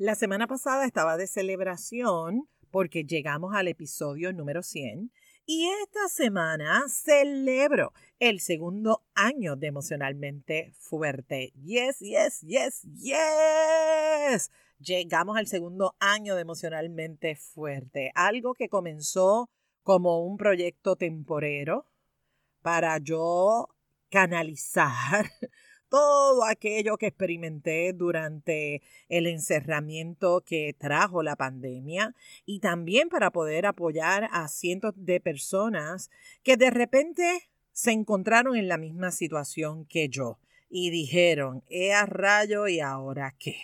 La semana pasada estaba de celebración porque llegamos al episodio número 100 y esta semana celebro el segundo año de emocionalmente fuerte. Yes, yes, yes, yes. Llegamos al segundo año de emocionalmente fuerte. Algo que comenzó como un proyecto temporero para yo canalizar todo aquello que experimenté durante el encerramiento que trajo la pandemia y también para poder apoyar a cientos de personas que de repente se encontraron en la misma situación que yo y dijeron, he a rayo y ahora qué.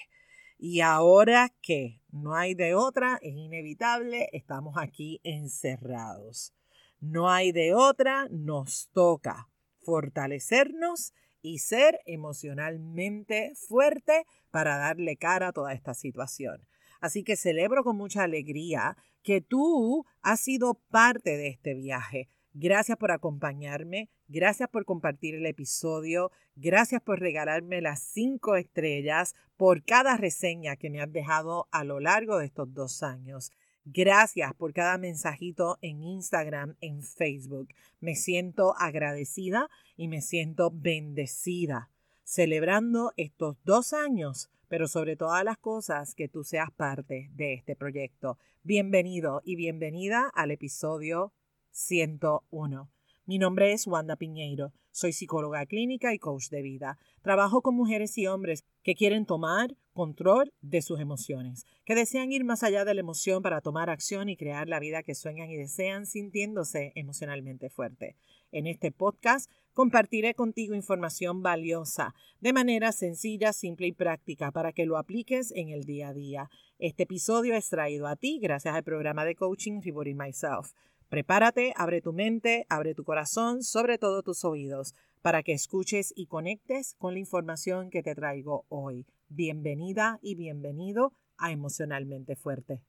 Y ahora qué, no hay de otra, es inevitable, estamos aquí encerrados. No hay de otra, nos toca fortalecernos y ser emocionalmente fuerte para darle cara a toda esta situación. Así que celebro con mucha alegría que tú has sido parte de este viaje. Gracias por acompañarme, gracias por compartir el episodio, gracias por regalarme las cinco estrellas por cada reseña que me has dejado a lo largo de estos dos años. Gracias por cada mensajito en Instagram, en Facebook. Me siento agradecida y me siento bendecida celebrando estos dos años, pero sobre todas las cosas que tú seas parte de este proyecto. Bienvenido y bienvenida al episodio 101. Mi nombre es Wanda Piñeiro. Soy psicóloga clínica y coach de vida. Trabajo con mujeres y hombres que quieren tomar control de sus emociones, que desean ir más allá de la emoción para tomar acción y crear la vida que sueñan y desean sintiéndose emocionalmente fuerte. En este podcast compartiré contigo información valiosa de manera sencilla, simple y práctica para que lo apliques en el día a día. Este episodio es traído a ti gracias al programa de coaching Rewarding Myself. Prepárate, abre tu mente, abre tu corazón, sobre todo tus oídos para que escuches y conectes con la información que te traigo hoy. Bienvenida y bienvenido a Emocionalmente Fuerte.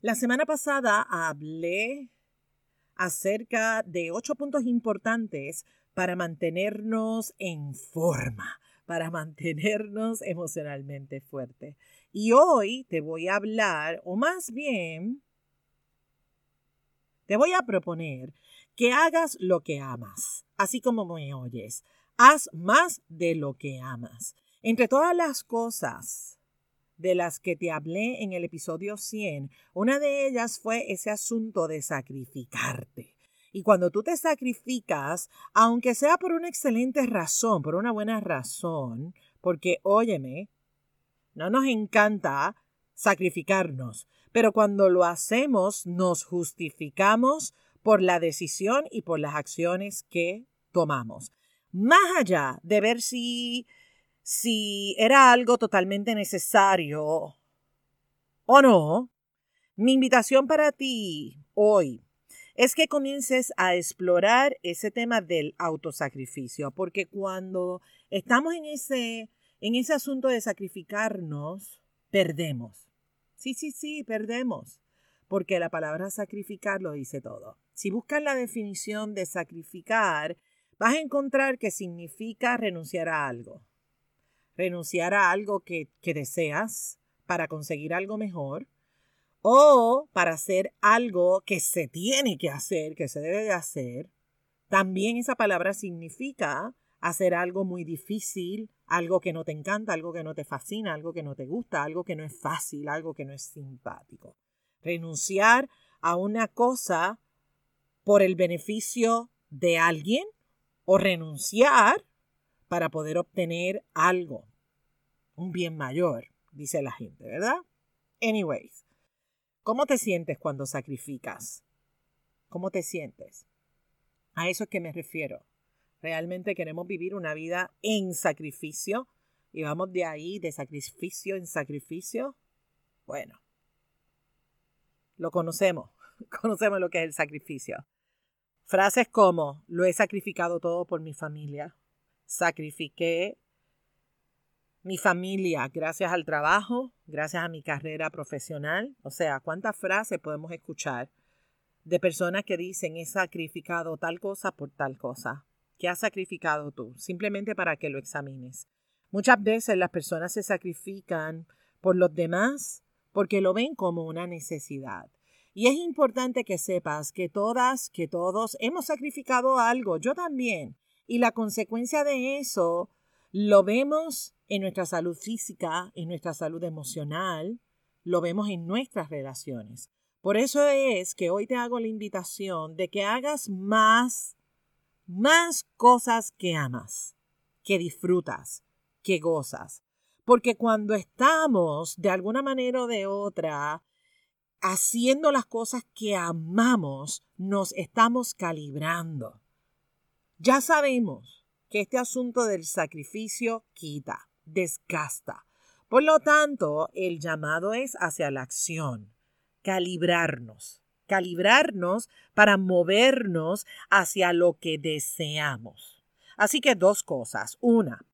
La semana pasada hablé acerca de ocho puntos importantes para mantenernos en forma, para mantenernos emocionalmente fuerte. Y hoy te voy a hablar, o más bien, te voy a proponer que hagas lo que amas, así como me oyes. Haz más de lo que amas. Entre todas las cosas de las que te hablé en el episodio 100, una de ellas fue ese asunto de sacrificarte. Y cuando tú te sacrificas, aunque sea por una excelente razón, por una buena razón, porque óyeme, no nos encanta sacrificarnos, pero cuando lo hacemos nos justificamos por la decisión y por las acciones que tomamos. Más allá de ver si, si era algo totalmente necesario o no, mi invitación para ti hoy es que comiences a explorar ese tema del autosacrificio, porque cuando estamos en ese, en ese asunto de sacrificarnos, perdemos. Sí, sí, sí, perdemos porque la palabra sacrificar lo dice todo. Si buscas la definición de sacrificar, vas a encontrar que significa renunciar a algo. Renunciar a algo que, que deseas para conseguir algo mejor o para hacer algo que se tiene que hacer, que se debe de hacer. También esa palabra significa hacer algo muy difícil, algo que no te encanta, algo que no te fascina, algo que no te gusta, algo que no es fácil, algo que no es simpático renunciar a una cosa por el beneficio de alguien o renunciar para poder obtener algo, un bien mayor, dice la gente, ¿verdad? Anyways, ¿cómo te sientes cuando sacrificas? ¿Cómo te sientes? A eso es que me refiero. Realmente queremos vivir una vida en sacrificio y vamos de ahí, de sacrificio en sacrificio. Bueno, lo conocemos, conocemos lo que es el sacrificio. Frases como, lo he sacrificado todo por mi familia, sacrifiqué mi familia gracias al trabajo, gracias a mi carrera profesional. O sea, ¿cuántas frases podemos escuchar de personas que dicen he sacrificado tal cosa por tal cosa? ¿Qué has sacrificado tú? Simplemente para que lo examines. Muchas veces las personas se sacrifican por los demás porque lo ven como una necesidad. Y es importante que sepas que todas, que todos hemos sacrificado algo, yo también. Y la consecuencia de eso lo vemos en nuestra salud física, en nuestra salud emocional, lo vemos en nuestras relaciones. Por eso es que hoy te hago la invitación de que hagas más, más cosas que amas, que disfrutas, que gozas. Porque cuando estamos de alguna manera o de otra haciendo las cosas que amamos, nos estamos calibrando. Ya sabemos que este asunto del sacrificio quita, desgasta. Por lo tanto, el llamado es hacia la acción, calibrarnos, calibrarnos para movernos hacia lo que deseamos. Así que dos cosas. Una,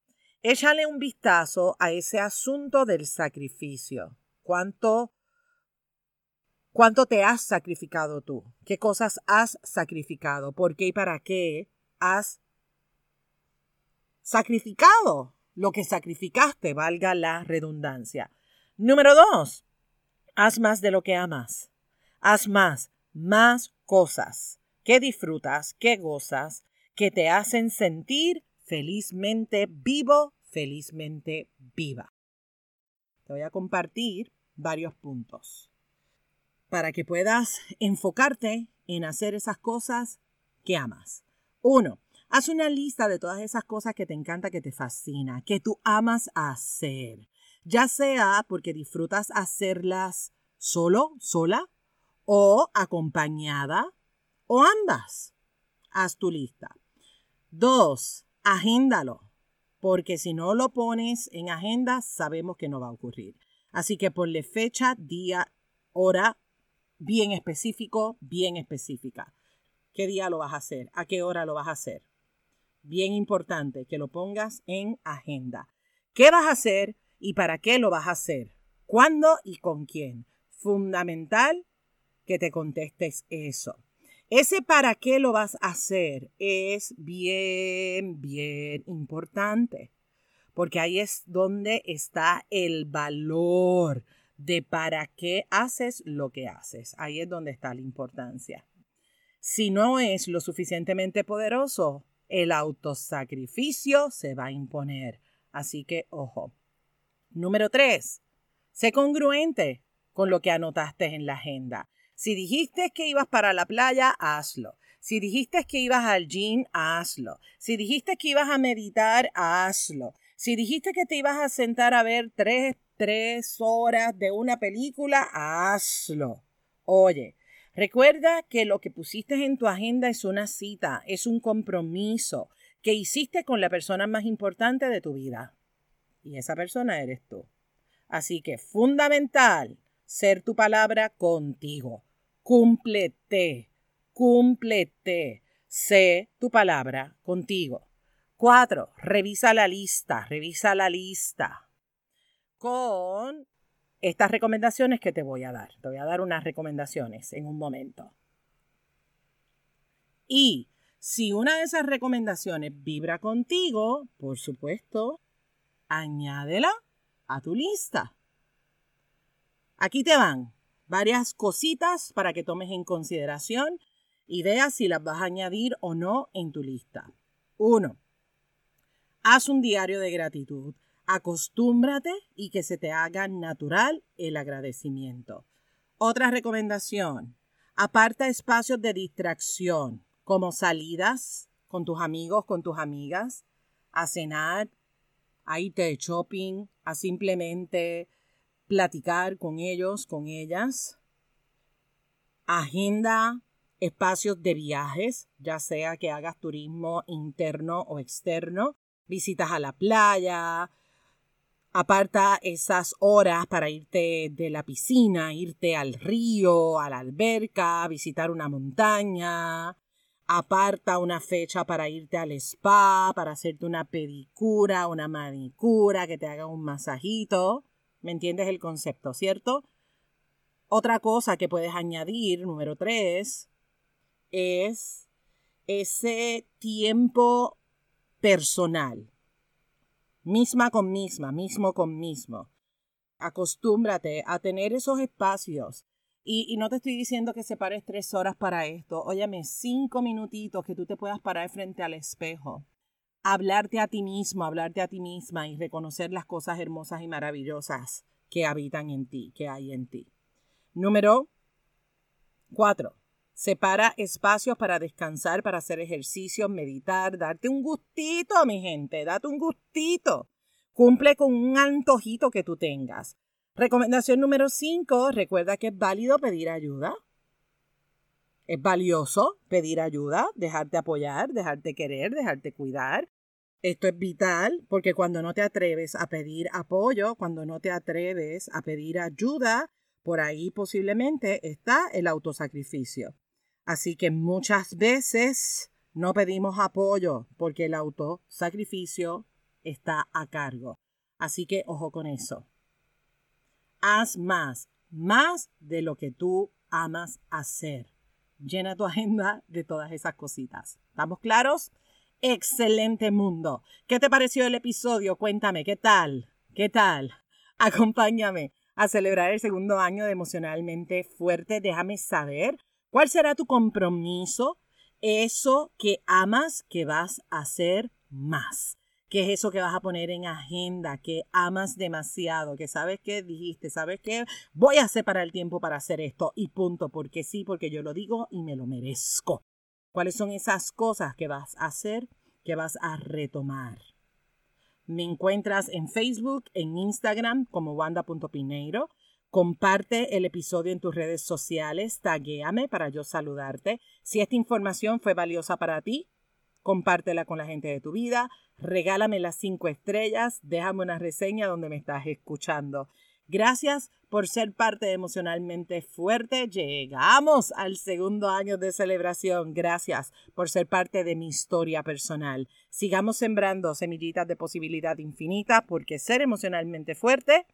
échale un vistazo a ese asunto del sacrificio. ¿Cuánto ¿Cuánto te has sacrificado tú? ¿Qué cosas has sacrificado? ¿Por qué y para qué has sacrificado lo que sacrificaste, valga la redundancia? Número dos, haz más de lo que amas. Haz más, más cosas que disfrutas, que gozas, que te hacen sentir felizmente vivo, felizmente viva. Te voy a compartir varios puntos para que puedas enfocarte en hacer esas cosas que amas. Uno, haz una lista de todas esas cosas que te encanta, que te fascina, que tú amas hacer. Ya sea porque disfrutas hacerlas solo, sola, o acompañada, o ambas. Haz tu lista. Dos, agéndalo, porque si no lo pones en agenda, sabemos que no va a ocurrir. Así que ponle fecha, día, hora bien específico, bien específica. ¿Qué día lo vas a hacer? ¿A qué hora lo vas a hacer? Bien importante que lo pongas en agenda. ¿Qué vas a hacer y para qué lo vas a hacer? ¿Cuándo y con quién? Fundamental que te contestes eso. Ese para qué lo vas a hacer es bien, bien importante, porque ahí es donde está el valor de para qué haces lo que haces. Ahí es donde está la importancia. Si no es lo suficientemente poderoso, el autosacrificio se va a imponer. Así que ojo. Número tres, sé congruente con lo que anotaste en la agenda. Si dijiste que ibas para la playa, hazlo. Si dijiste que ibas al gym, hazlo. Si dijiste que ibas a meditar, hazlo. Si dijiste que te ibas a sentar a ver tres tres horas de una película, hazlo. Oye, recuerda que lo que pusiste en tu agenda es una cita, es un compromiso que hiciste con la persona más importante de tu vida. Y esa persona eres tú. Así que fundamental ser tu palabra contigo. Cúmplete, cúmplete. Sé tu palabra contigo. Cuatro, revisa la lista, revisa la lista con estas recomendaciones que te voy a dar. Te voy a dar unas recomendaciones en un momento. Y si una de esas recomendaciones vibra contigo, por supuesto, añádela a tu lista. Aquí te van varias cositas para que tomes en consideración y si las vas a añadir o no en tu lista. Uno, haz un diario de gratitud. Acostúmbrate y que se te haga natural el agradecimiento. Otra recomendación, aparta espacios de distracción, como salidas con tus amigos, con tus amigas, a cenar, a irte de shopping, a simplemente platicar con ellos, con ellas. Agenda espacios de viajes, ya sea que hagas turismo interno o externo, visitas a la playa, Aparta esas horas para irte de la piscina, irte al río, a la alberca, visitar una montaña. Aparta una fecha para irte al spa, para hacerte una pedicura, una manicura, que te haga un masajito. ¿Me entiendes el concepto, cierto? Otra cosa que puedes añadir, número tres, es ese tiempo personal misma con misma, mismo con mismo. Acostúmbrate a tener esos espacios. Y, no te estoy diciendo que separes tres horas para esto. Óyeme, cinco minutitos que tú te puedas parar frente al espejo. Hablarte a ti mismo, hablarte a ti misma y reconocer las cosas hermosas y maravillosas que habitan en ti, que hay en ti. Número cuatro. Separa espacios para descansar, para hacer ejercicio, meditar, darte un gustito, mi gente, date un gustito. Cumple con un antojito que tú tengas. Recomendación número 5, recuerda que es válido pedir ayuda. Es valioso pedir ayuda, dejarte apoyar, dejarte querer, dejarte cuidar. Esto es vital porque cuando no te atreves a pedir apoyo, cuando no te atreves a pedir ayuda, por ahí posiblemente está el autosacrificio. Así que muchas veces no pedimos apoyo porque el autosacrificio está a cargo. Así que ojo con eso. Haz más, más de lo que tú amas hacer. Llena tu agenda de todas esas cositas. ¿Estamos claros? Excelente mundo. ¿Qué te pareció el episodio? Cuéntame, ¿qué tal? ¿Qué tal? Acompáñame a celebrar el segundo año de Emocionalmente Fuerte. Déjame saber cuál será tu compromiso, eso que amas que vas a hacer más. ¿Qué es eso que vas a poner en agenda? Que amas demasiado, que sabes que dijiste, sabes que voy a separar el tiempo para hacer esto y punto, porque sí, porque yo lo digo y me lo merezco. ¿Cuáles son esas cosas que vas a hacer, que vas a retomar? Me encuentras en Facebook, en Instagram como wanda.pineiro. Comparte el episodio en tus redes sociales, taguéame para yo saludarte. Si esta información fue valiosa para ti, compártela con la gente de tu vida, regálame las cinco estrellas, déjame una reseña donde me estás escuchando. Gracias por ser parte Emocionalmente Fuerte. Llegamos al segundo año de celebración. Gracias por ser parte de mi historia personal. Sigamos sembrando semillitas de posibilidad infinita porque ser emocionalmente fuerte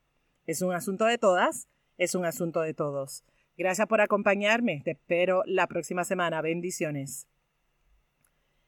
es un asunto de todas, es un asunto de todos. Gracias por acompañarme. Te espero la próxima semana. Bendiciones.